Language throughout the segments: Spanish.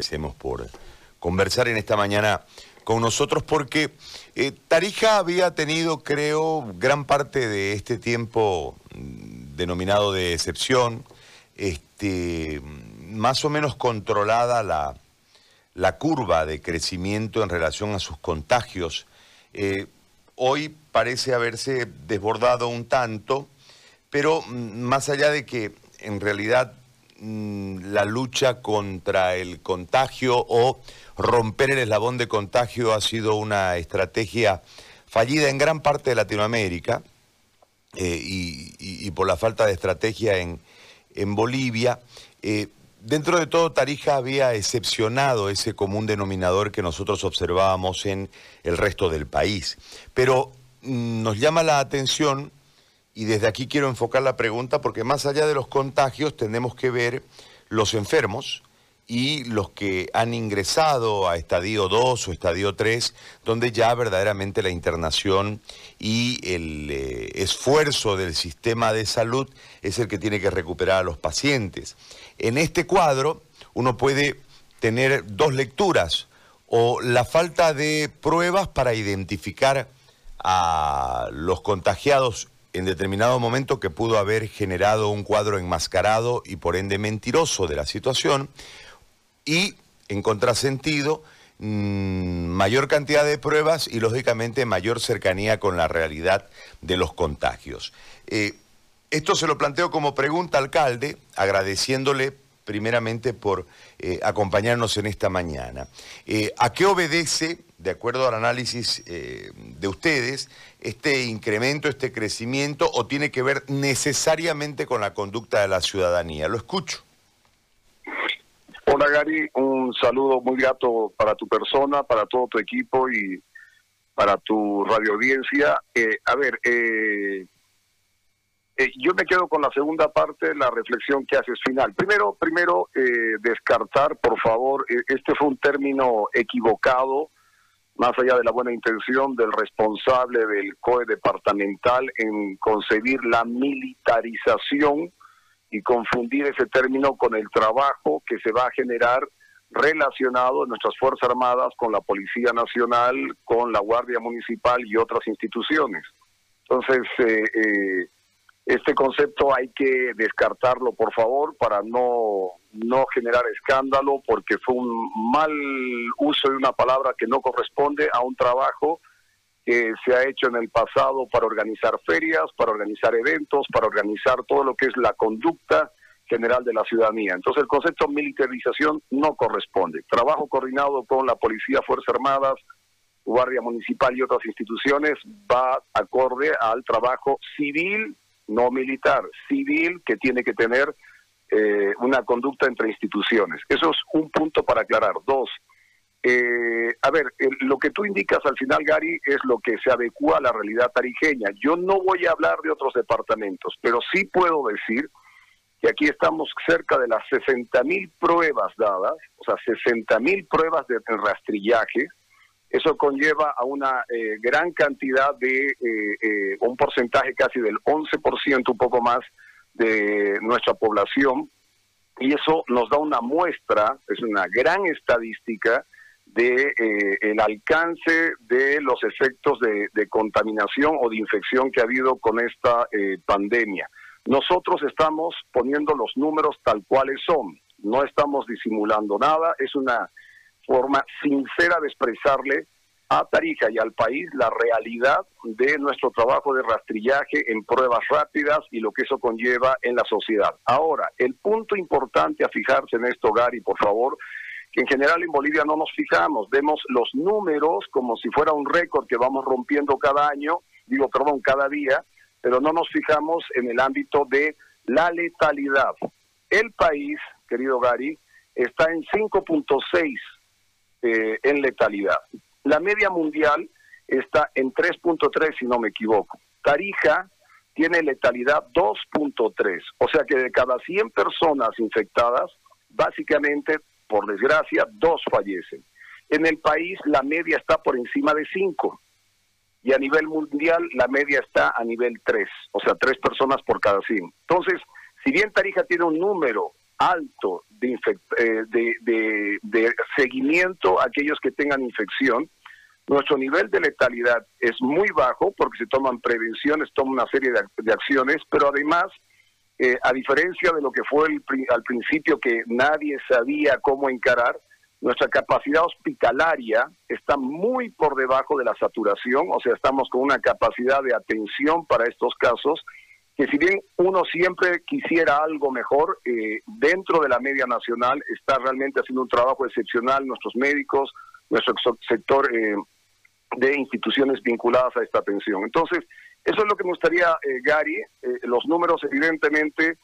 agradecemos por conversar en esta mañana con nosotros porque eh, Tarija había tenido, creo, gran parte de este tiempo mm, denominado de excepción, este, más o menos controlada la, la curva de crecimiento en relación a sus contagios. Eh, hoy parece haberse desbordado un tanto, pero mm, más allá de que en realidad la lucha contra el contagio o romper el eslabón de contagio ha sido una estrategia fallida en gran parte de Latinoamérica eh, y, por la falta de estrategia en, Bolivia. Eh, dentro de todo, Tarija había excepcionado ese común denominador que nosotros observábamos en el resto del país. Pero mm, nos llama la atención, y desde aquí quiero enfocar la pregunta, porque más allá de los contagios tenemos que ver los enfermos, y los que han ingresado a estadio 2 o estadio 3, donde ya verdaderamente la internación y el eh, esfuerzo del sistema de salud es el que tiene que recuperar a los pacientes. En este cuadro uno puede tener dos lecturas, o la falta de pruebas para identificar a los contagiados en determinado momento que pudo haber generado un cuadro enmascarado y por ende mentiroso de la situación, y, en contrasentido, mm, mayor cantidad de pruebas y, lógicamente, mayor cercanía con la realidad de los contagios. Eh, esto se lo planteo como pregunta, alcalde, agradeciéndole primeramente por eh, acompañarnos en esta mañana. Eh, ¿A qué obedece, de acuerdo al análisis de ustedes, este incremento, este crecimiento, o tiene que ver necesariamente con la conducta de la ciudadanía? Lo escucho. Hola Gary, un saludo muy grato para tu persona, para todo tu equipo y para tu radio audiencia. Eh, a ver, eh, eh, yo me quedo con la segunda parte, la reflexión que haces final. Primero, primero descartar, por favor, este fue un término equivocado, más allá de la buena intención del responsable del COE departamental en concebir la militarización y confundir ese término con el trabajo que se va a generar relacionado en nuestras Fuerzas Armadas con la Policía Nacional, con la Guardia Municipal y otras instituciones. Entonces, eh, eh, este concepto hay que descartarlo, por favor, para no, no generar escándalo, porque fue un mal uso de una palabra que no corresponde a un trabajo que se ha hecho en el pasado para organizar ferias, para organizar eventos, para organizar todo lo que es la conducta general de la ciudadanía. Entonces el concepto militarización no corresponde. Trabajo coordinado con la Policía, Fuerzas Armadas, Guardia Municipal y otras instituciones va acorde al trabajo civil, no militar, civil que tiene que tener eh, una conducta entre instituciones. Eso es un punto para aclarar. Dos, eh, a ver, lo que tú indicas al final, Gary, es lo que se adecua a la realidad tarijeña. Yo no voy a hablar de otros departamentos, pero sí puedo decir que aquí estamos cerca de las 60 mil pruebas dadas, o sea, 60 mil pruebas de rastrillaje. Eso conlleva a una eh, gran cantidad de, eh, un porcentaje casi del 11%, un poco más, de nuestra población. Y eso nos da una muestra, es una gran estadística de eh, el alcance de los efectos de, contaminación o de infección que ha habido con esta eh, pandemia. Nosotros estamos poniendo los números tal cuales son, no estamos disimulando nada, es una forma sincera de expresarle a Tarija y al país la realidad de nuestro trabajo de rastrillaje en pruebas rápidas y lo que eso conlleva en la sociedad. Ahora, el punto importante a fijarse en esto, Gary, por favor, que en general en Bolivia no nos fijamos, vemos los números como si fuera un récord que vamos rompiendo cada año, digo, perdón, cada día, pero no nos fijamos en el ámbito de la letalidad. El país, querido Gary, está en 5.6 eh, en letalidad. La media mundial está en 3.3, si no me equivoco. Tarija tiene letalidad 2.3, o sea que de cada 100 personas infectadas, básicamente por desgracia, dos fallecen. En el país la media está por encima de cinco y a nivel mundial la media está a nivel tres, o sea, tres personas por cada cien. Entonces, si bien Tarija tiene un número alto de, eh, de, de, seguimiento a aquellos que tengan infección. Nuestro nivel de letalidad es muy bajo porque se toman prevenciones, toman una serie de, acciones, pero además, eh, a diferencia de lo que fue al principio que nadie sabía cómo encarar, nuestra capacidad hospitalaria está muy por debajo de la saturación, o sea, estamos con una capacidad de atención para estos casos que si bien uno siempre quisiera algo mejor, eh, dentro de la media nacional está realmente haciendo un trabajo excepcional nuestros médicos, nuestro sector eh, de instituciones vinculadas a esta atención. Entonces, eso es lo que me gustaría, eh, Gary. los números, evidentemente,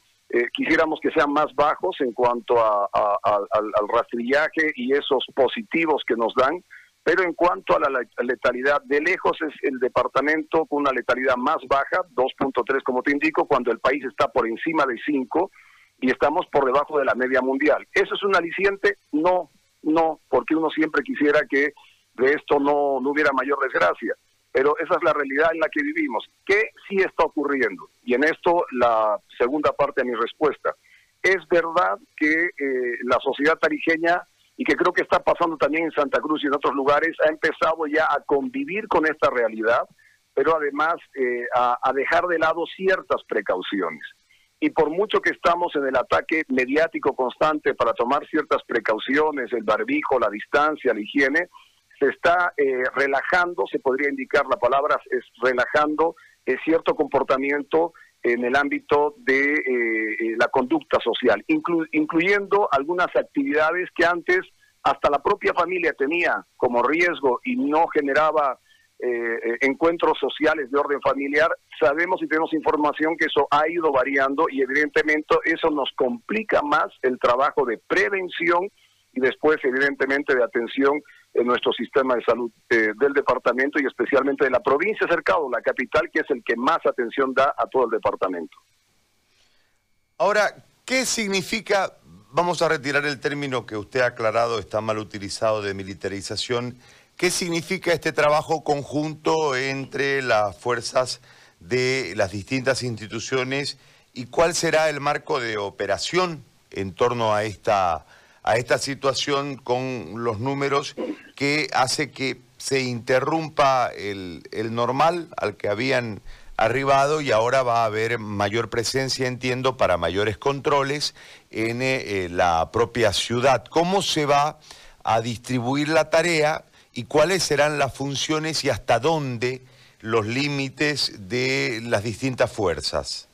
quisiéramos que sean más bajos en cuanto al rastrillaje y esos positivos que nos dan pero en cuanto a la letalidad, de lejos es el departamento con una letalidad más baja, 2.3 como te indico, cuando el país está por encima de 5 y estamos por debajo de la media mundial. ¿Eso es un aliciente? No, no, porque uno siempre quisiera que de esto no, no hubiera mayor desgracia. Pero esa es la realidad en la que vivimos. ¿Qué sí está ocurriendo? Y en esto la segunda parte de mi respuesta. Es verdad que eh, la sociedad tarijeña y que creo que está pasando también en Santa Cruz y en otros lugares, ha empezado ya a convivir con esta realidad, pero además eh, a, dejar de lado ciertas precauciones. Y por mucho que estamos en el ataque mediático constante para tomar ciertas precauciones, el barbijo, la distancia, la higiene, se está eh, relajando, se podría indicar la palabra, es relajando eh, cierto comportamiento en el ámbito de eh, eh, la conducta social, incluyendo algunas actividades que antes hasta la propia familia tenía como riesgo y no generaba eh, encuentros sociales de orden familiar, sabemos y tenemos información que eso ha ido variando y evidentemente eso nos complica más el trabajo de prevención y después evidentemente de atención en nuestro sistema de salud eh, del departamento y especialmente de la provincia cercado, la capital, que es el que más atención da a todo el departamento. Ahora, ¿qué significa, vamos a retirar el término que usted ha aclarado, está mal utilizado de militarización, qué significa este trabajo conjunto entre las fuerzas de las distintas instituciones y cuál será el marco de operación en torno a esta a esta situación con los números que hace que se interrumpa el, normal al que habían arribado y ahora va a haber mayor presencia, entiendo, para mayores controles en eh, la propia ciudad. ¿Cómo se va a distribuir la tarea y cuáles serán las funciones y hasta dónde los límites de las distintas fuerzas?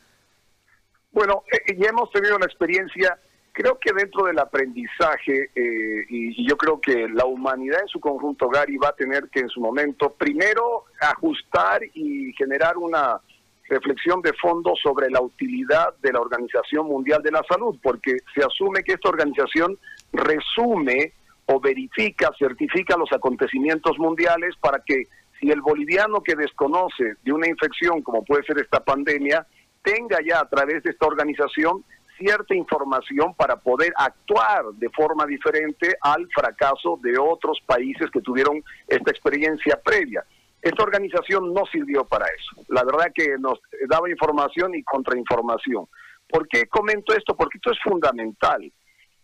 Bueno, eh, ya hemos tenido la experiencia Creo que dentro del aprendizaje, eh, y, yo creo que la humanidad en su conjunto, Gary, va a tener que en su momento primero ajustar y generar una reflexión de fondo sobre la utilidad de la Organización Mundial de la Salud, porque se asume que esta organización resume o verifica, certifica los acontecimientos mundiales para que si el boliviano que desconoce de una infección como puede ser esta pandemia, tenga ya a través de esta organización cierta información para poder actuar de forma diferente al fracaso de otros países que tuvieron esta experiencia previa. Esta organización no sirvió para eso. La verdad que nos daba información y contrainformación. ¿Por qué comento esto? Porque esto es fundamental.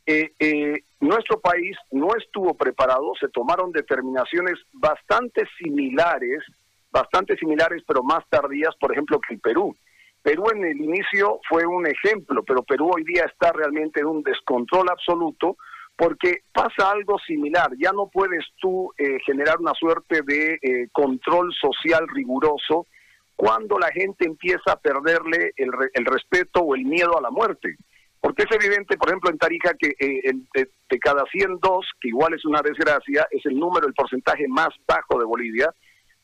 Eh, eh, nuestro país no estuvo preparado, se tomaron determinaciones bastante similares, bastante similares, pero más tardías, por ejemplo, que el Perú. Perú en el inicio fue un ejemplo, pero Perú hoy día está realmente en un descontrol absoluto porque pasa algo similar. Ya no puedes tú eh, generar una suerte de eh, control social riguroso cuando la gente empieza a perderle el, respeto o el miedo a la muerte. Porque es evidente, por ejemplo, en Tarija que eh, de, de, cada 102, que igual es una desgracia, es el número, el porcentaje más bajo de Bolivia,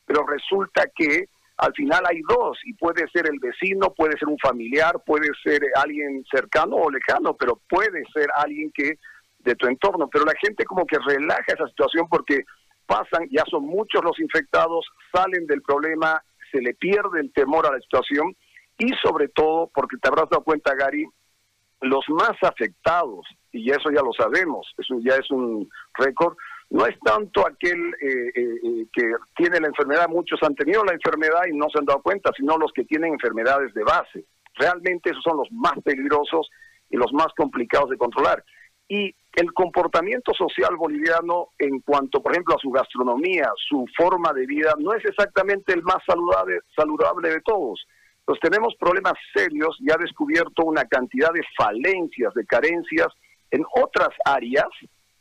pero resulta que al final hay dos y puede ser el vecino, puede ser un familiar, puede ser alguien cercano o lejano, pero puede ser alguien que de tu entorno, pero la gente como que relaja esa situación porque pasan, ya son muchos los infectados, salen del problema, se le pierde el temor a la situación y sobre todo, porque te habrás dado cuenta, Gary, los más afectados, y eso ya lo sabemos, eso ya es un récord, no es tanto aquel eh, eh, eh, que tiene la enfermedad, muchos han tenido la enfermedad y no se han dado cuenta, sino los que tienen enfermedades de base. Realmente esos son los más peligrosos y los más complicados de controlar. Y el comportamiento social boliviano en cuanto, por ejemplo, a su gastronomía, su forma de vida, no es exactamente el más saludable, saludable de todos. Entonces tenemos problemas serios y ha descubierto una cantidad de falencias, de carencias en otras áreas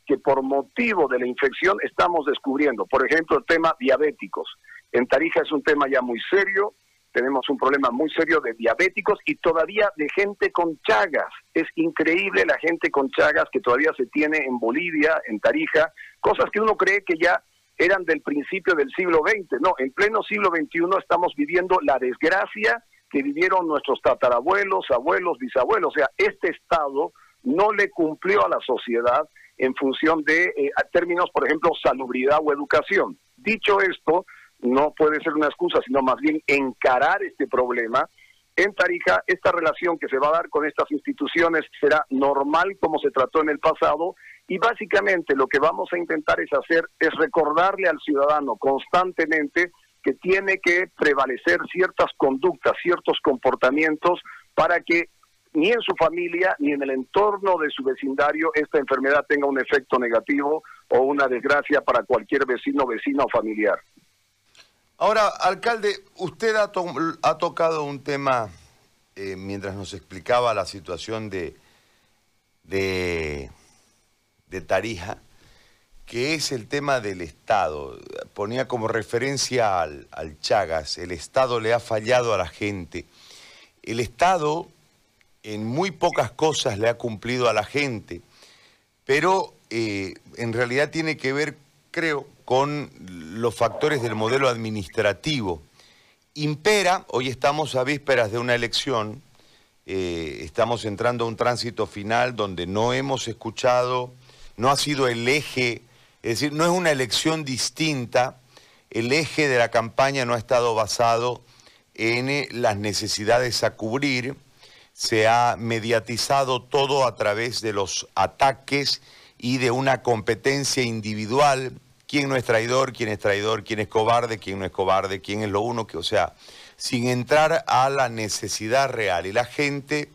que por motivo de la infección estamos descubriendo. Por ejemplo, el tema diabéticos. En Tarija es un tema ya muy serio, tenemos un problema muy serio de diabéticos y todavía de gente con chagas. Es increíble la gente con chagas que todavía se tiene en Bolivia, en Tarija, cosas que uno cree que ya eran del principio del siglo XX. No, en pleno siglo XXI estamos viviendo la desgracia que vivieron nuestros tatarabuelos, abuelos, bisabuelos. O sea, este Estado no le cumplió a la sociedad en función de eh, términos, por ejemplo, salubridad o educación. Dicho esto, no puede ser una excusa, sino más bien encarar este problema. En Tarija, esta relación que se va a dar con estas instituciones será normal como se trató en el pasado y básicamente lo que vamos a intentar es hacer es recordarle al ciudadano constantemente que tiene que prevalecer ciertas conductas, ciertos comportamientos para que ni en su familia ni en el entorno de su vecindario esta enfermedad tenga un efecto negativo o una desgracia para cualquier vecino, vecina o familiar. Ahora, alcalde, usted ha, tocado un tema eh, mientras nos explicaba la situación de, de, Tarija, que es el tema del Estado. Ponía como referencia al, Chagas, el Estado le ha fallado a la gente. El Estado en muy pocas cosas le ha cumplido a la gente, pero eh, en realidad tiene que ver, creo, con los factores del modelo administrativo. Impera, hoy estamos a vísperas de una elección, eh, estamos entrando a un tránsito final donde no hemos escuchado, no ha sido el eje, es decir, no es una elección distinta, el eje de la campaña no ha estado basado en eh, las necesidades a cubrir, se ha mediatizado todo a través de los ataques y de una competencia individual. Quién no es traidor, quién es traidor, quién es cobarde, quién no es cobarde, quién es lo uno, que, o sea, sin entrar a la necesidad real. Y la gente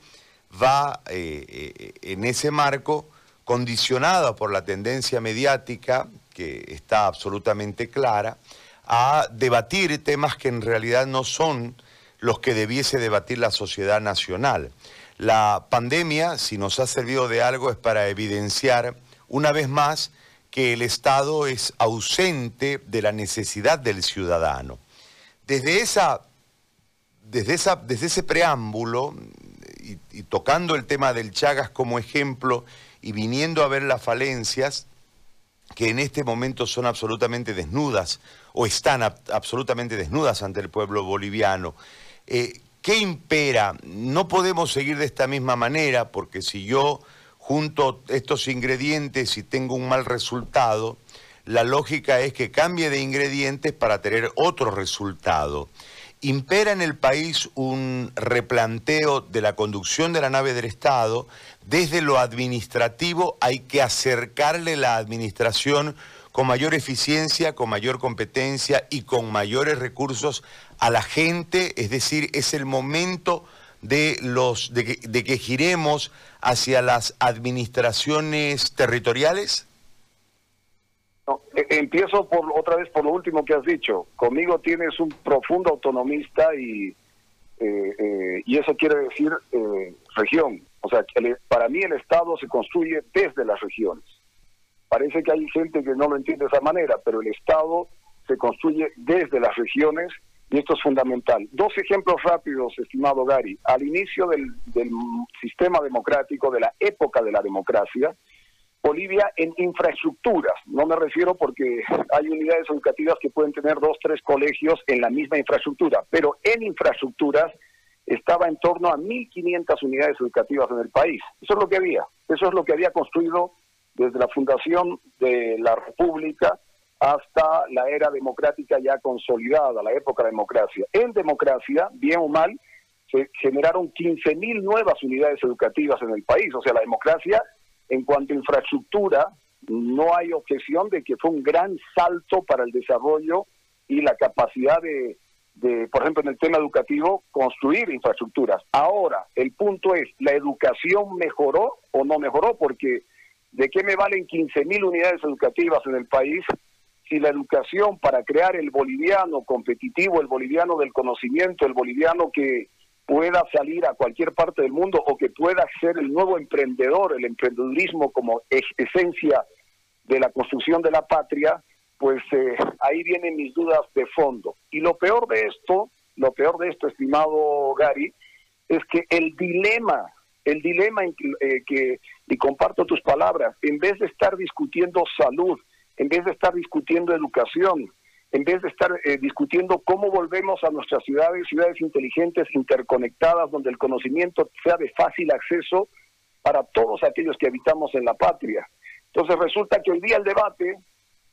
va eh, eh, en ese marco condicionada por la tendencia mediática, que está absolutamente clara, a debatir temas que en realidad no son los que debiese debatir la sociedad nacional. La pandemia, si nos ha servido de algo, es para evidenciar una vez más que el Estado es ausente de la necesidad del ciudadano. Desde, esa, desde, esa, desde ese preámbulo, y, y, tocando el tema del Chagas como ejemplo, y viniendo a ver las falencias, que en este momento son absolutamente desnudas, o están absolutamente desnudas ante el pueblo boliviano, eh, ¿qué impera? No podemos seguir de esta misma manera, porque si yo junto estos ingredientes y tengo un mal resultado, la lógica es que cambie de ingredientes para tener otro resultado. Impera en el país un replanteo de la conducción de la nave del Estado. Desde lo administrativo hay que acercarle la administración con mayor eficiencia, con mayor competencia y con mayores recursos a la gente. Es decir, es el momento de, los, de, que, giremos hacia las administraciones territoriales? E, empiezo por otra vez por lo último que has dicho. Conmigo tienes un profundo autonomista y, eh, eh, y eso quiere decir eh, región. O sea, para mí el Estado se construye desde las regiones. Parece que hay gente que no lo entiende de esa manera, pero el Estado se construye desde las regiones y esto es fundamental. Dos ejemplos rápidos, estimado Gary. Al inicio del, sistema democrático, de la época de la democracia, Bolivia en infraestructuras, no me refiero porque hay unidades educativas que pueden tener dos, tres colegios en la misma infraestructura, pero en infraestructuras estaba en torno a 1.500 unidades educativas en el país. Eso es lo que había, eso es lo que había construido desde la fundación de la República hasta la era democrática ya consolidada, la época de democracia. En democracia, bien o mal, se generaron 15.000 nuevas unidades educativas en el país. O sea, la democracia, en cuanto a infraestructura, no hay objeción de que fue un gran salto para el desarrollo y la capacidad de, de, por ejemplo, en el tema educativo, construir infraestructuras. Ahora, el punto es, ¿la educación mejoró o no mejoró? Porque ¿de qué me valen 15.000 unidades educativas en el país si la educación para crear el boliviano competitivo, el boliviano del conocimiento, el boliviano que pueda salir a cualquier parte del mundo o que pueda ser el nuevo emprendedor, el emprendedurismo como esencia de la construcción de la patria, pues eh, ahí vienen mis dudas de fondo. Y lo peor de esto, lo peor de esto, estimado Gary, es que el dilema, el dilema eh, que, y comparto tus palabras, en vez de estar discutiendo salud, en vez de estar discutiendo educación, en vez de estar eh, discutiendo cómo volvemos a nuestras ciudades, ciudades inteligentes, interconectadas, donde el conocimiento sea de fácil acceso para todos aquellos que habitamos en la patria. Entonces resulta que hoy día el debate,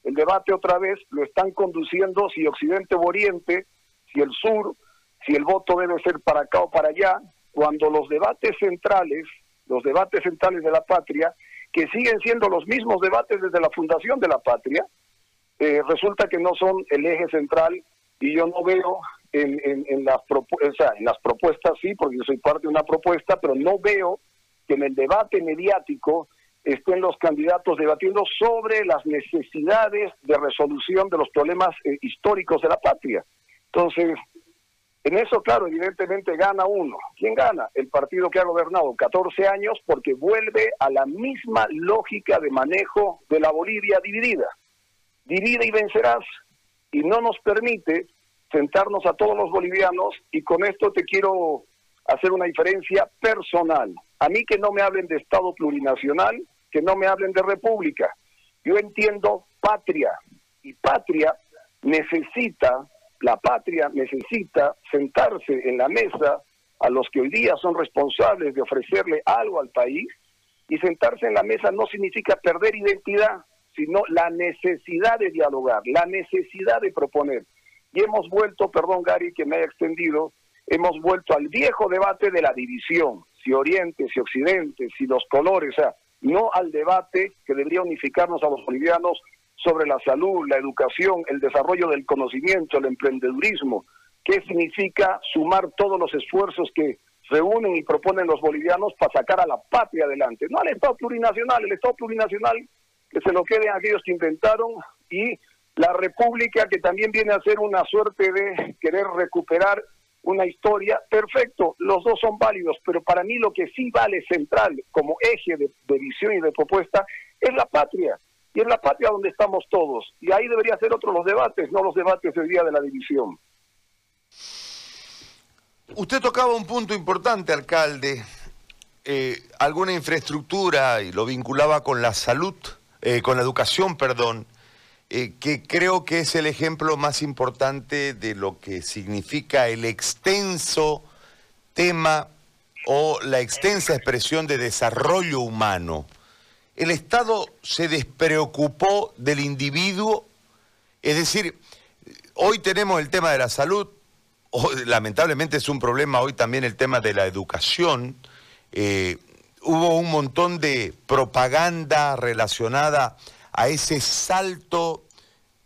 el debate otra vez lo están conduciendo si Occidente o Oriente, si el sur, si el voto debe ser para acá o para allá, cuando los debates centrales, los debates centrales de la patria, que siguen siendo los mismos debates desde la fundación de la patria, eh, resulta que no son el eje central y yo no veo en, en, las en las propuestas, sí, porque yo soy parte de una propuesta, pero no veo que en el debate mediático estén los candidatos debatiendo sobre las necesidades de resolución de los problemas eh, históricos de la patria. Entonces, en eso, claro, evidentemente gana uno. ¿Quién gana? El partido que ha gobernado 14 años porque vuelve a la misma lógica de manejo de la Bolivia dividida divide y vencerás y no nos permite sentarnos a todos los bolivianos y con esto te quiero hacer una diferencia personal. A mí que no me hablen de Estado plurinacional, que no me hablen de república. Yo entiendo patria y patria necesita, la patria necesita sentarse en la mesa a los que hoy día son responsables de ofrecerle algo al país y sentarse en la mesa no significa perder identidad, sino la necesidad de dialogar, la necesidad de proponer. Y hemos vuelto, perdón Gary que me haya extendido, hemos vuelto al viejo debate de la división, si Oriente, si Occidente, si los colores, o sea, no al debate que debería unificarnos a los bolivianos sobre la salud, la educación, el desarrollo del conocimiento, el emprendedurismo, qué significa sumar todos los esfuerzos que reúnen y proponen los bolivianos para sacar a la patria adelante, no al Estado plurinacional, el Estado plurinacional que se lo queden aquellos que inventaron y la República que también viene a ser una suerte de querer recuperar una historia, perfecto, los dos son válidos, pero para mí lo que sí vale central como eje de, visión y de propuesta es la patria, y es la patria donde estamos todos, y ahí debería ser otros los debates, no los debates del día de la división. Usted tocaba un punto importante, alcalde, eh, alguna infraestructura y lo vinculaba con la salud. Eh, con la educación, perdón, eh, que creo que es el ejemplo más importante de lo que significa el extenso tema o la extensa expresión de desarrollo humano. El Estado se despreocupó del individuo, es decir, hoy tenemos el tema de la salud, lamentablemente es un problema hoy también el tema de la educación, eh, hubo un montón de propaganda relacionada a ese salto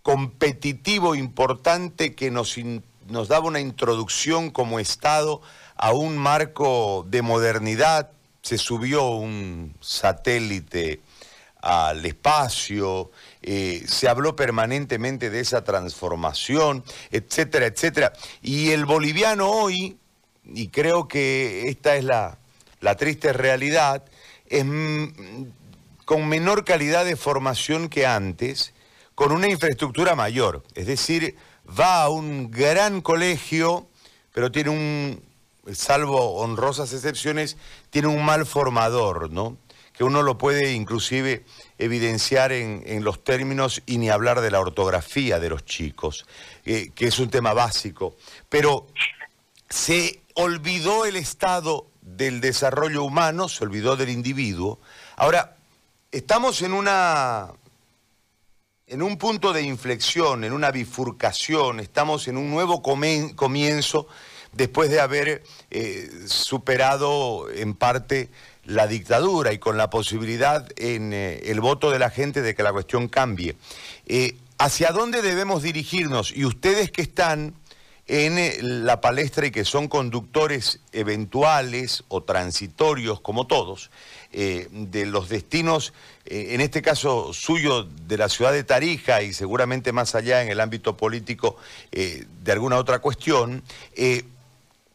competitivo importante que nos, nos daba una introducción como Estado a un marco de modernidad. Se subió un satélite al espacio, eh, se habló permanentemente de esa transformación, etcétera, etcétera. Y el boliviano hoy, y creo que esta es la, la triste realidad es con menor calidad de formación que antes, con una infraestructura mayor. Es decir, va a un gran colegio, pero tiene un, salvo honrosas excepciones, tiene un mal formador, ¿no? Que uno lo puede inclusive evidenciar en, los términos y ni hablar de la ortografía de los chicos, eh, que es un tema básico. Pero se olvidó el Estado del desarrollo humano, se olvidó del individuo. Ahora, estamos en una en un punto de inflexión, en una bifurcación, estamos en un nuevo comienzo después de haber eh, superado en parte la dictadura y con la posibilidad en eh, el voto de la gente de que la cuestión cambie. Eh, ¿Hacia dónde debemos dirigirnos? Y ustedes que están en la palestra y que son conductores eventuales o transitorios, como todos, de los destinos, en este caso suyo, de la ciudad de Tarija y seguramente más allá en el ámbito político de alguna otra cuestión,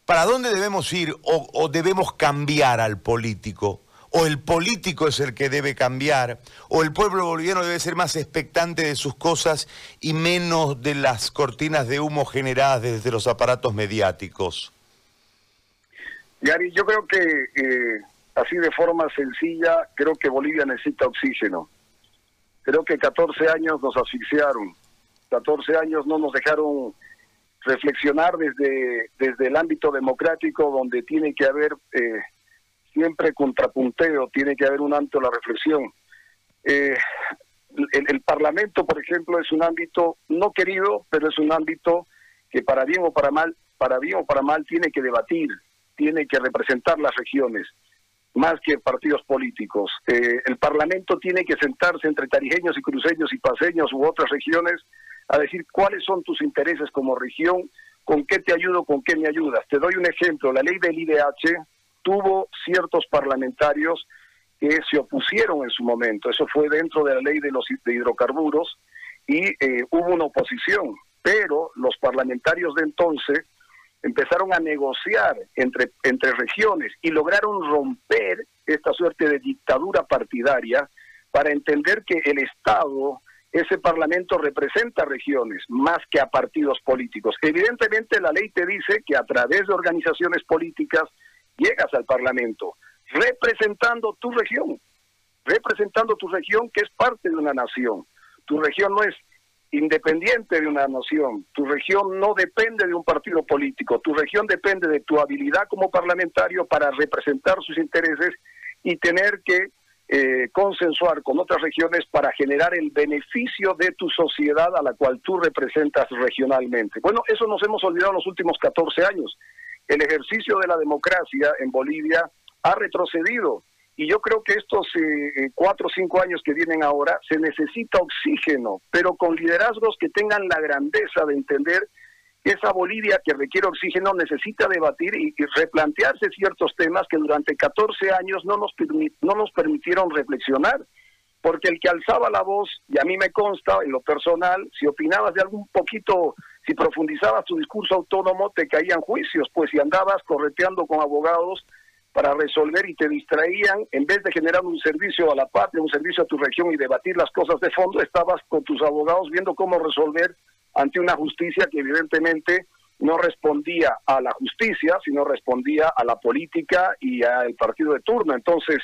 ¿para dónde debemos ir o debemos cambiar al político? o el político es el que debe cambiar, o el pueblo boliviano debe ser más expectante de sus cosas y menos de las cortinas de humo generadas desde los aparatos mediáticos. Gary, yo creo que eh, así de forma sencilla, creo que Bolivia necesita oxígeno. Creo que 14 años nos asfixiaron, 14 años no nos dejaron reflexionar desde, desde el ámbito democrático donde tiene que haber... Eh, siempre contrapunteo, tiene que haber un ámbito de la reflexión. Eh, el, Parlamento, por ejemplo, es un ámbito no querido, pero es un ámbito que para bien o para mal, para bien o para mal, tiene que debatir, tiene que representar las regiones, más que partidos políticos. Eh, el Parlamento tiene que sentarse entre tarijeños y cruceños y paseños u otras regiones a decir cuáles son tus intereses como región, con qué te ayudo, con qué me ayudas. Te doy un ejemplo, la ley del IDH tuvo ciertos parlamentarios que se opusieron en su momento. Eso fue dentro de la ley de los hidrocarburos y eh, hubo una oposición, pero los parlamentarios de entonces empezaron a negociar entre, entre regiones y lograron romper esta suerte de dictadura partidaria para entender que el Estado, ese parlamento representa regiones más que a partidos políticos. Evidentemente la ley te dice que a través de organizaciones políticas llegas al Parlamento representando tu región, representando tu región que es parte de una nación. Tu región no es independiente de una nación, tu región no depende de un partido político, tu región depende de tu habilidad como parlamentario para representar sus intereses y tener que eh, consensuar con otras regiones para generar el beneficio de tu sociedad a la cual tú representas regionalmente. Bueno, eso nos hemos olvidado en los últimos 14 años el ejercicio de la democracia en Bolivia ha retrocedido. Y yo creo que estos eh, eh, cuatro o cinco años que vienen ahora se necesita oxígeno, pero con liderazgos que tengan la grandeza de entender esa Bolivia que requiere oxígeno necesita debatir y, replantearse ciertos temas que durante 14 años no nos, no nos permitieron reflexionar. Porque el que alzaba la voz, y a mí me consta en lo personal, si opinabas de algún poquito si profundizabas tu discurso autónomo, te caían juicios, pues si andabas correteando con abogados para resolver y te distraían, en vez de generar un servicio a la patria, un servicio a tu región y debatir las cosas de fondo, estabas con tus abogados viendo cómo resolver ante una justicia que evidentemente no respondía a la justicia, sino respondía a la política y al partido de turno. Entonces,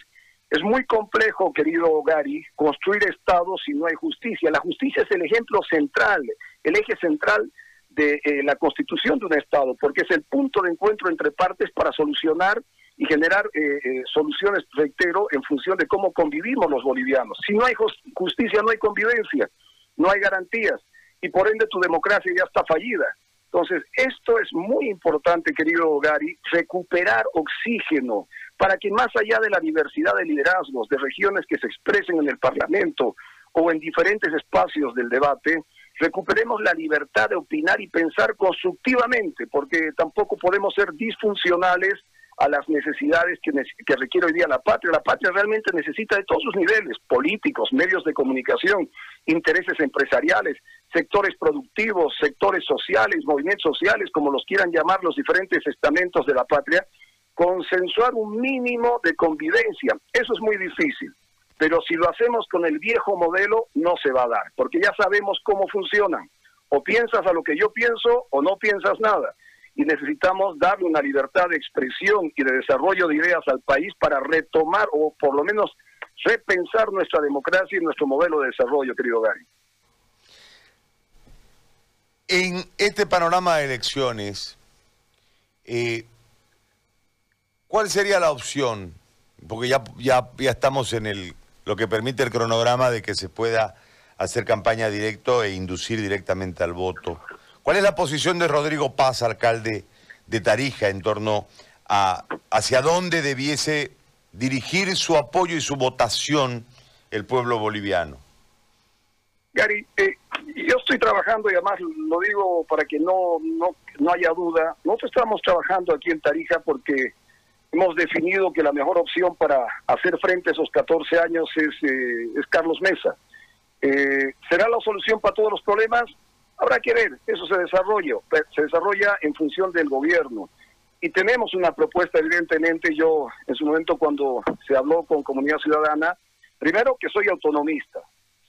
es muy complejo, querido Gary, construir estados si no hay justicia. La justicia es el ejemplo central, el eje central de eh, la constitución de un Estado, porque es el punto de encuentro entre partes para solucionar y generar eh, eh, soluciones, reitero, en función de cómo convivimos los bolivianos. Si no hay justicia, no hay convivencia, no hay garantías, y por ende tu democracia ya está fallida. Entonces, esto es muy importante, querido Gary, recuperar oxígeno para que más allá de la diversidad de liderazgos, de regiones que se expresen en el Parlamento o en diferentes espacios del debate, recuperemos la libertad de opinar y pensar constructivamente, porque tampoco podemos ser disfuncionales a las necesidades que, que, requiere hoy día la patria. La patria realmente necesita de todos sus niveles, políticos, medios de comunicación, intereses empresariales, sectores productivos, sectores sociales, movimientos sociales, como los quieran llamar los diferentes estamentos de la patria, consensuar un mínimo de convivencia. Eso es muy difícil. Pero si lo hacemos con el viejo modelo, no se va a dar, porque ya sabemos cómo funcionan. O piensas a lo que yo pienso o no piensas nada. Y necesitamos darle una libertad de expresión y de desarrollo de ideas al país para retomar o por lo menos repensar nuestra democracia y nuestro modelo de desarrollo, querido Gary. En este panorama de elecciones, eh, ¿cuál sería la opción? Porque ya, ya, ya estamos en el lo que permite el cronograma de que se pueda hacer campaña directo e inducir directamente al voto. ¿Cuál es la posición de Rodrigo Paz, alcalde de Tarija, en torno a hacia dónde debiese dirigir su apoyo y su votación el pueblo boliviano? Gary, eh, Yo estoy trabajando y además lo digo para que no, no, no haya duda. Nosotros estamos trabajando aquí en Tarija porque hemos definido que la mejor opción para hacer frente a esos 14 años es, eh, es Carlos Mesa. Eh, ¿Será la solución para todos los problemas? Habrá que ver, eso se desarrolla, se desarrolla en función del gobierno. Y tenemos una propuesta, evidentemente, yo en su momento cuando se habló con Comunidad Ciudadana, primero que soy autonomista,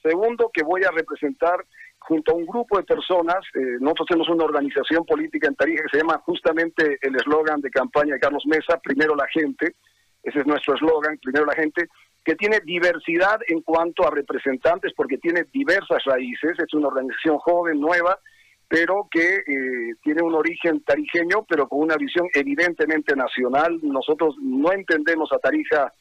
segundo que voy a representar junto a un grupo de personas, eh, nosotros tenemos una organización política en Tarija que se llama justamente el eslogan de campaña de Carlos Mesa, primero la gente, ese es nuestro eslogan, primero la gente, que tiene diversidad en cuanto a representantes porque tiene diversas raíces, es una organización joven, nueva, pero que eh, tiene un origen tarijeño, pero con una visión evidentemente nacional. Nosotros no entendemos a Tarija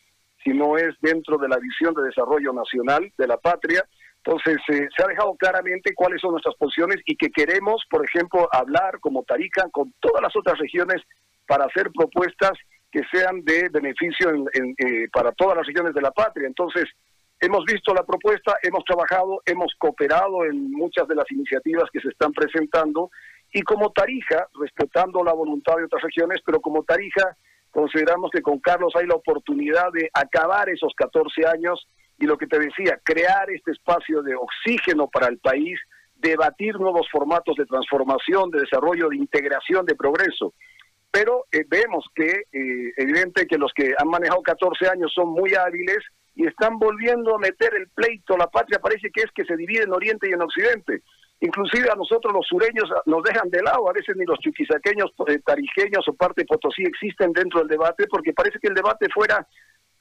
si no es dentro de la visión de desarrollo nacional de la patria. Entonces, eh, se ha dejado claramente cuáles son nuestras posiciones y que queremos, por ejemplo, hablar como Tarija con todas las otras regiones para hacer propuestas que sean de beneficio eh, para todas las regiones de la patria. Entonces, hemos visto la propuesta, hemos trabajado, hemos cooperado en muchas de las iniciativas que se están presentando y como Tarija, respetando la voluntad de otras regiones, pero como Tarija, consideramos que con Carlos hay la oportunidad de acabar esos 14 años y lo que te decía, crear este espacio de oxígeno para el país, debatir nuevos formatos de transformación, de desarrollo, de integración, de progreso pero eh, vemos que eh, evidente que los que han manejado 14 años son muy hábiles y están volviendo a meter el pleito. La patria parece que es que se divide en Oriente y en Occidente. Inclusive a nosotros los sureños nos dejan de lado, a veces ni los chuquisaqueños, eh, tarijeños o parte de Potosí existen dentro del debate, porque parece que el debate fuera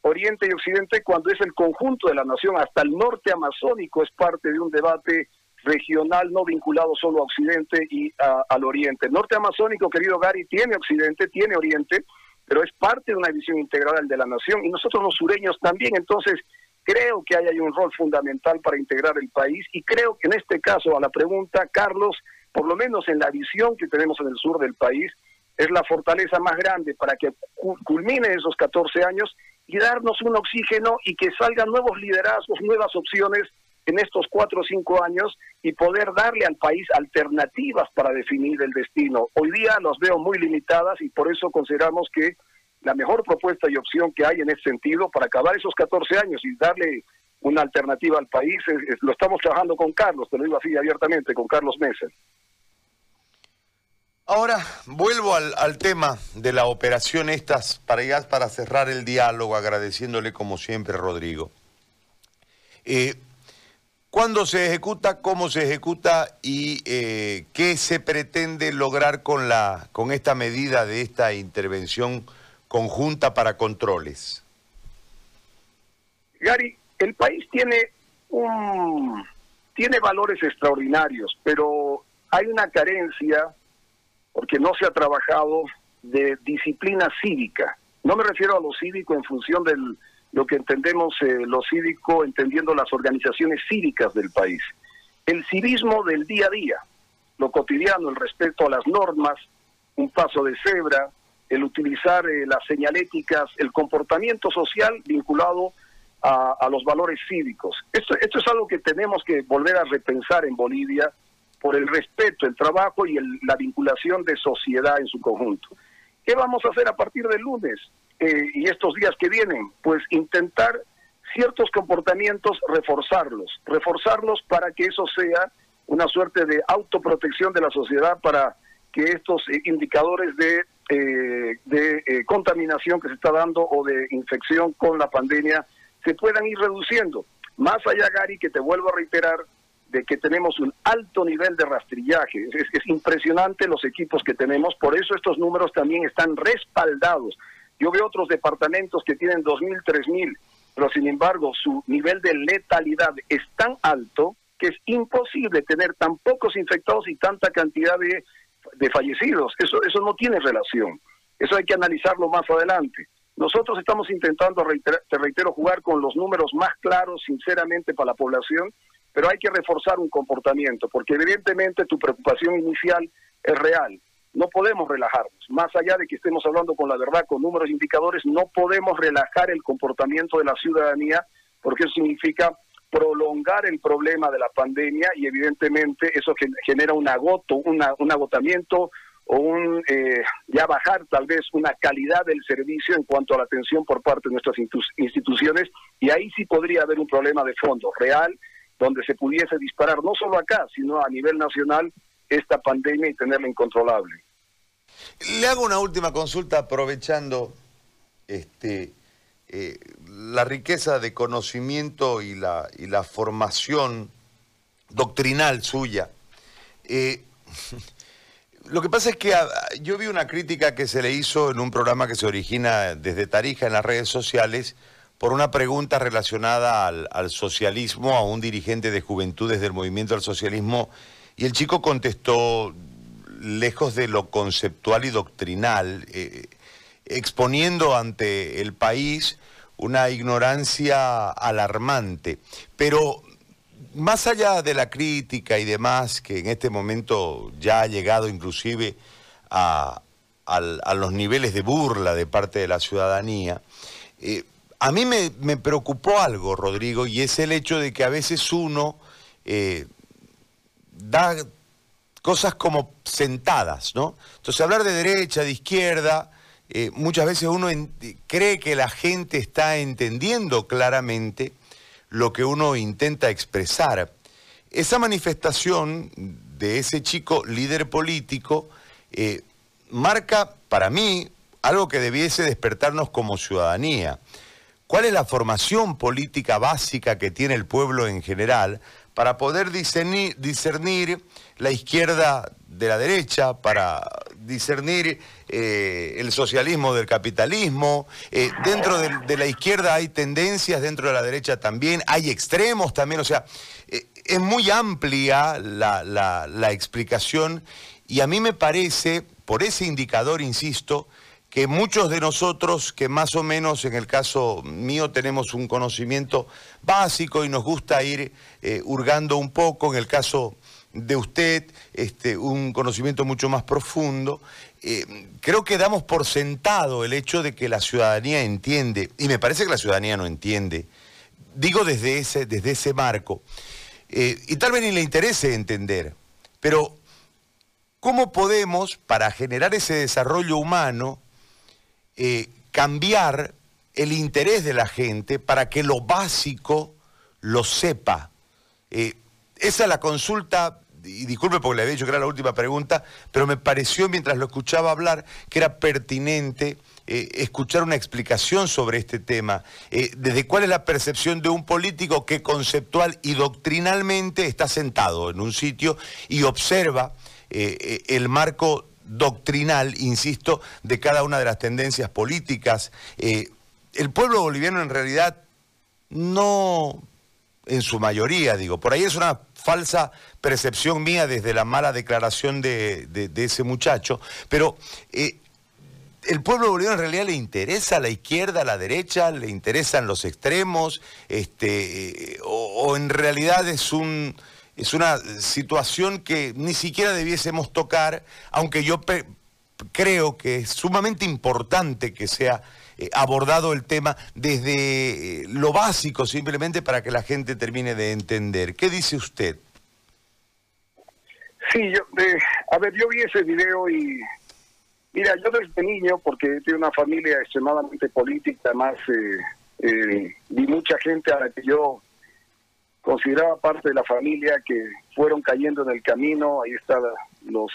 Oriente y Occidente cuando es el conjunto de la nación, hasta el norte amazónico es parte de un debate regional no vinculado solo a Occidente y al Oriente. El norte amazónico, querido Gary, tiene Occidente, tiene Oriente, pero es parte de una visión integral de la nación y nosotros los sureños también. Entonces, creo que hay un rol fundamental para integrar el país y creo que en este caso, a la pregunta, Carlos, por lo menos en la visión que tenemos en el sur del país, es la fortaleza más grande para que culmine esos 14 años y darnos un oxígeno y que salgan nuevos liderazgos, nuevas opciones en estos cuatro o cinco años y poder darle al país alternativas para definir el destino. Hoy día los veo muy limitadas y por eso consideramos que la mejor propuesta y opción que hay en ese sentido para acabar esos 14 años y darle una alternativa al país, lo estamos trabajando con Carlos, te lo digo así abiertamente, con Carlos Mesa. Ahora vuelvo al, al, tema de la operación estas para para cerrar el diálogo, agradeciéndole como siempre Rodrigo. Eh, ¿Cuándo se ejecuta, cómo se ejecuta y eh, qué se pretende lograr con, la, con esta medida de esta intervención conjunta para controles? Gary, el país tiene, un, tiene valores extraordinarios, pero hay una carencia porque no se ha trabajado de disciplina cívica. No me refiero a lo cívico en función del lo que entendemos eh, lo cívico, entendiendo las organizaciones cívicas del país. El civismo del día a día, lo cotidiano, el respeto a las normas, un paso de cebra, el utilizar eh, las señaléticas, el comportamiento social vinculado a, los valores cívicos. Esto, esto es algo que tenemos que volver a repensar en Bolivia por el respeto, el trabajo y la vinculación de sociedad en su conjunto. ¿Qué vamos a hacer a partir del lunes? Eh, y estos días que vienen, pues intentar ciertos comportamientos reforzarlos, reforzarlos para que eso sea una suerte de autoprotección de la sociedad para que estos eh, indicadores de, eh, de contaminación que se está dando o de infección con la pandemia se puedan ir reduciendo. Más allá, Gary, que te vuelvo a reiterar, de que tenemos un alto nivel de rastrillaje. Es, es impresionante los equipos que tenemos, por eso estos números también están respaldados yo veo otros departamentos que tienen 2.000, 3.000, pero sin embargo su nivel de letalidad es tan alto que es imposible tener tan pocos infectados y tanta cantidad de, fallecidos. Eso, eso no tiene relación. Eso hay que analizarlo más adelante. Nosotros estamos intentando, te reitero, jugar con los números más claros, sinceramente, para la población, pero hay que reforzar un comportamiento, porque evidentemente tu preocupación inicial es real no podemos relajarnos. Más allá de que estemos hablando con la verdad, con números e indicadores, no podemos relajar el comportamiento de la ciudadanía, porque eso significa prolongar el problema de la pandemia y evidentemente eso genera un agoto, un agotamiento o un eh, ya bajar tal vez una calidad del servicio en cuanto a la atención por parte de nuestras instituciones y ahí sí podría haber un problema de fondo real donde se pudiese disparar no solo acá sino a nivel nacional esta pandemia y tenerla incontrolable. Le hago una última consulta aprovechando este eh, la riqueza de conocimiento y la, y la formación doctrinal suya. Eh, lo que pasa es que ah, yo vi una crítica que se le hizo en un programa que se origina desde Tarija en las redes sociales por una pregunta relacionada al, socialismo a un dirigente de juventudes del movimiento al socialismo y el chico contestó lejos de lo conceptual y doctrinal, eh, exponiendo ante el país una ignorancia alarmante. Pero más allá de la crítica y demás, que en este momento ya ha llegado inclusive a, los niveles de burla de parte de la ciudadanía, eh, a mí me, preocupó algo, Rodrigo, y es el hecho de que a veces uno eh, da cosas como sentadas, ¿no? Entonces hablar de derecha, de izquierda, eh, muchas veces uno cree que la gente está entendiendo claramente lo que uno intenta expresar. Esa manifestación de ese chico líder político eh, marca para mí algo que debiese despertarnos como ciudadanía. ¿Cuál es la formación política básica que tiene el pueblo en general para poder discernir, la izquierda de la derecha, para discernir eh, el socialismo del capitalismo. Eh, dentro de, la izquierda hay tendencias, dentro de la derecha también, hay extremos también, o sea, eh, es muy amplia la, la explicación y a mí me parece, por ese indicador, insisto, que muchos de nosotros, que más o menos en el caso mío tenemos un conocimiento básico y nos gusta ir hurgando un poco, en el caso de usted, este, un conocimiento mucho más profundo, eh, creo que damos por sentado el hecho de que la ciudadanía entiende, y me parece que la ciudadanía no entiende, digo desde ese, desde ese marco, eh, y tal vez ni le interese entender, pero ¿cómo podemos, para generar ese desarrollo humano, eh, cambiar el interés de la gente para que lo básico lo sepa. Eh, esa es la consulta, y disculpe porque le había dicho que era la última pregunta, pero me pareció mientras lo escuchaba hablar que era pertinente eh, escuchar una explicación sobre este tema, desde cuál es la percepción de un político que conceptual y doctrinalmente está sentado en un sitio y observa el marco doctrinal, insisto, de cada una de las tendencias políticas. Eh, el pueblo boliviano en realidad no, en su mayoría, digo, por ahí es una falsa percepción mía desde la mala declaración de, ese muchacho, pero eh, el pueblo boliviano en realidad le interesa a la izquierda, a la derecha, le interesan los extremos, este, eh, o en realidad es un es una situación que ni siquiera debiésemos tocar, aunque yo creo que es sumamente importante que sea eh, abordado el tema desde eh, lo básico, simplemente para que la gente termine de entender. ¿Qué dice usted? Sí, yo, a ver, yo vi ese video y mira, yo desde niño, porque tengo una familia extremadamente política, además eh, vi mucha gente a la que yo consideraba parte de la familia que fueron cayendo en el camino. Ahí están los,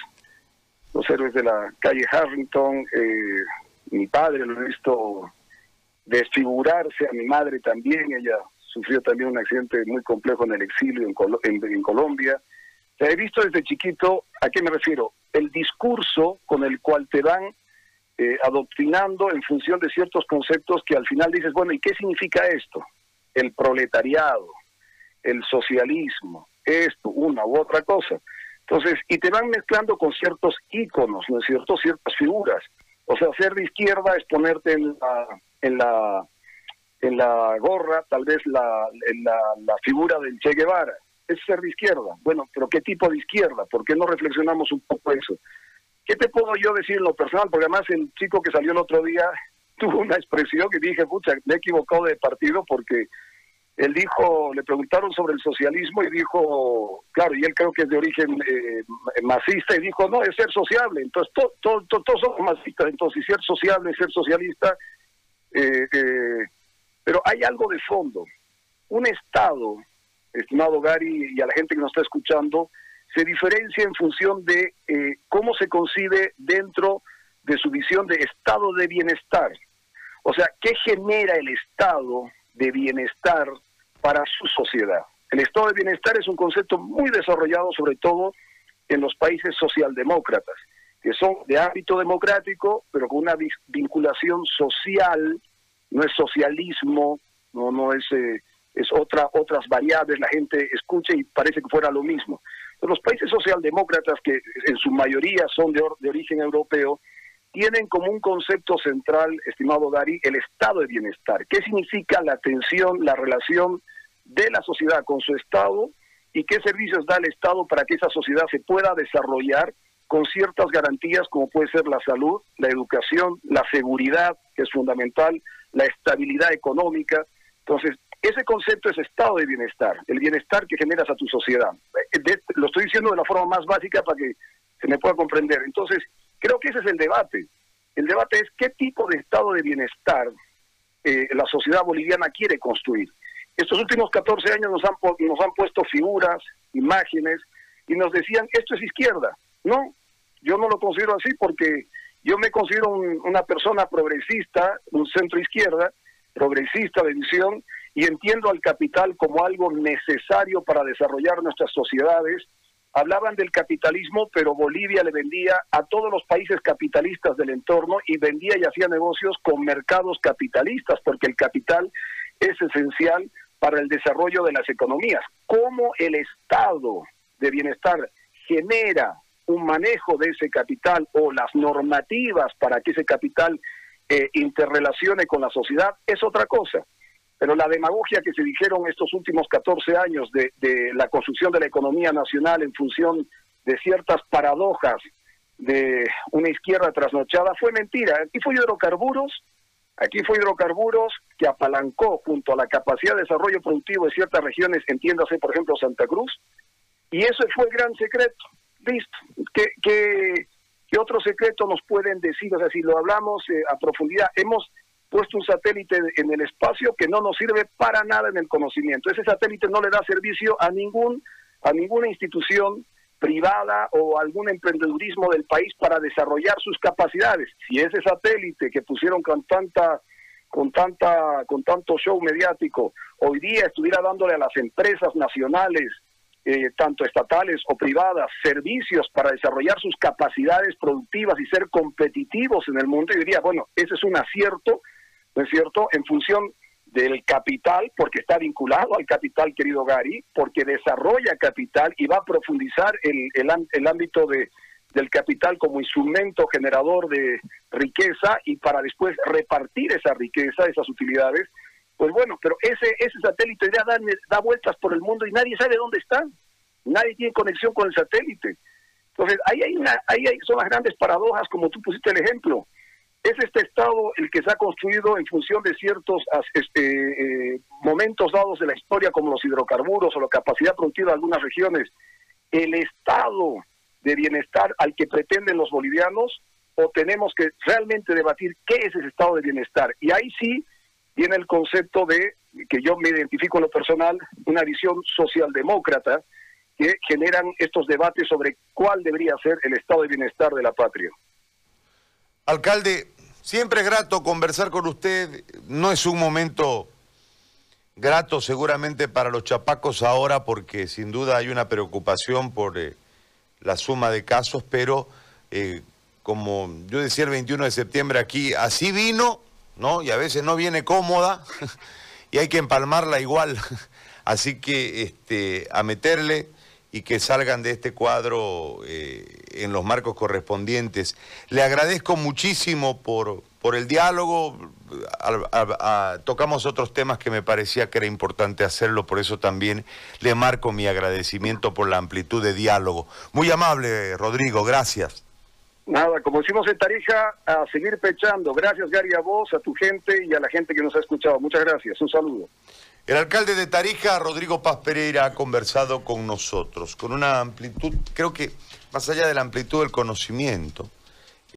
los héroes de la calle Harrington. Eh, mi padre lo he visto desfigurarse, a mi madre también. Ella sufrió también un accidente muy complejo en el exilio en, en, Colombia. he visto desde chiquito, ¿a qué me refiero? El discurso con el cual te van eh, adoctrinando en función de ciertos conceptos que al final dices, bueno, ¿y qué significa esto? El proletariado, el socialismo, esto, una u otra cosa. Entonces, y te van mezclando con ciertos íconos, ¿no es cierto? Ciertas figuras. O sea, ser de izquierda es ponerte en la, en la, en la gorra, tal vez la, en la, figura del Che Guevara. Es ser de izquierda. Bueno, pero ¿qué tipo de izquierda? ¿Por qué no reflexionamos un poco eso? ¿Qué te puedo yo decir en lo personal? Porque además el chico que salió el otro día tuvo una expresión que dije, pucha, me he equivocado de partido porque él dijo, le preguntaron sobre el socialismo y dijo, claro, y él creo que es de origen eh, masista, y dijo, no, es ser sociable. Entonces, todos somos masistas, entonces, ser sociable, ser socialista. Eh, eh, pero hay algo de fondo. Un Estado, estimado Gary, y a la gente que nos está escuchando, se diferencia en función de cómo se concibe dentro de su visión de estado de bienestar. O sea, ¿qué genera el estado de bienestar para su sociedad. El estado de bienestar es un concepto muy desarrollado, sobre todo en los países socialdemócratas, que son de ámbito democrático, pero con una vinculación social, no es socialismo, no, no es, eh, es otra, otras variables, la gente escucha y parece que fuera lo mismo. los países socialdemócratas, que en su mayoría son de, de origen europeo, tienen como un concepto central, estimado Dari, el estado de bienestar. ¿Qué significa la atención, la relación de la sociedad con su Estado y qué servicios da el Estado para que esa sociedad se pueda desarrollar con ciertas garantías como puede ser la salud, la educación, la seguridad, que es fundamental, la estabilidad económica. Entonces, ese concepto es estado de bienestar, el bienestar que generas a tu sociedad. Eh, lo estoy diciendo de la forma más básica para que se me pueda comprender. Entonces, creo que ese es el debate. El debate es qué tipo de estado de bienestar eh, la sociedad boliviana quiere construir. Estos últimos 14 años nos han, nos han puesto figuras, imágenes, y nos decían, esto es izquierda. No, yo no lo considero así porque yo me considero una persona progresista, un centro izquierda, progresista de visión, y entiendo al capital como algo necesario para desarrollar nuestras sociedades. Hablaban del capitalismo, pero Bolivia le vendía a todos los países capitalistas del entorno y vendía y hacía negocios con mercados capitalistas, porque el capital es esencial para el desarrollo de las economías. Cómo el estado de bienestar genera un manejo de ese capital o las normativas para que ese capital eh, interrelacione con la sociedad es otra cosa. Pero la demagogia que se dijeron estos últimos 14 años de, la construcción de la economía nacional en función de ciertas paradojas de una izquierda trasnochada fue mentira. Aquí fue hidrocarburos Aquí fue hidrocarburos que apalancó junto a la capacidad de desarrollo productivo de ciertas regiones, entiéndase por ejemplo Santa Cruz, y ese fue el gran secreto. Listo. ¿Qué, qué, otro secreto nos pueden decir? O sea, si lo hablamos eh, a profundidad, hemos puesto un satélite en el espacio que no nos sirve para nada en el conocimiento. Ese satélite no le da servicio a ningún a ninguna institución privada o algún emprendedurismo del país para desarrollar sus capacidades. Si ese satélite que pusieron con tanta con tanta con tanto show mediático hoy día estuviera dándole a las empresas nacionales eh, tanto estatales o privadas servicios para desarrollar sus capacidades productivas y ser competitivos en el mundo yo diría bueno ese es un acierto no es cierto en función del capital, porque está vinculado al capital, querido Gary, porque desarrolla capital y va a profundizar el, el, ámbito de, del capital como instrumento generador de riqueza y para después repartir esa riqueza, esas utilidades. Pues bueno, pero ese, ese satélite ya da, da vueltas por el mundo y nadie sabe dónde está. Nadie tiene conexión con el satélite. Entonces, ahí hay una, ahí hay, son las grandes paradojas, como tú pusiste el ejemplo. Es este Estado el que se ha construido en función de ciertos este, eh, momentos dados de la historia, como los hidrocarburos o la capacidad productiva de algunas regiones. El Estado de bienestar al que pretenden los bolivianos, o tenemos que realmente debatir qué es ese Estado de bienestar. Y ahí sí viene el concepto de, que yo me identifico en lo personal, una visión socialdemócrata, que generan estos debates sobre cuál debería ser el estado de bienestar de la patria. Alcalde, Siempre es grato conversar con usted. No es un momento grato seguramente para los chapacos ahora porque sin duda hay una preocupación por eh, la suma de casos, pero eh, como yo decía el 21 de septiembre aquí, así vino, ¿no? Y a veces no viene cómoda y hay que empalmarla igual. Así que este, a meterle y que salgan de este cuadro eh, en los marcos correspondientes. Le agradezco muchísimo por, por el diálogo. tocamos otros temas que me parecía que era importante hacerlo, por eso también le marco mi agradecimiento por la amplitud de diálogo. Muy amable, Rodrigo, gracias. Nada, como decimos en Tarija, a seguir pechando. Gracias, Gary, a vos, a tu gente y a la gente que nos ha escuchado. Muchas gracias. Un saludo. El alcalde de Tarija, Rodrigo Paz Pereira, ha conversado con nosotros con una amplitud, creo que más allá de la amplitud del conocimiento,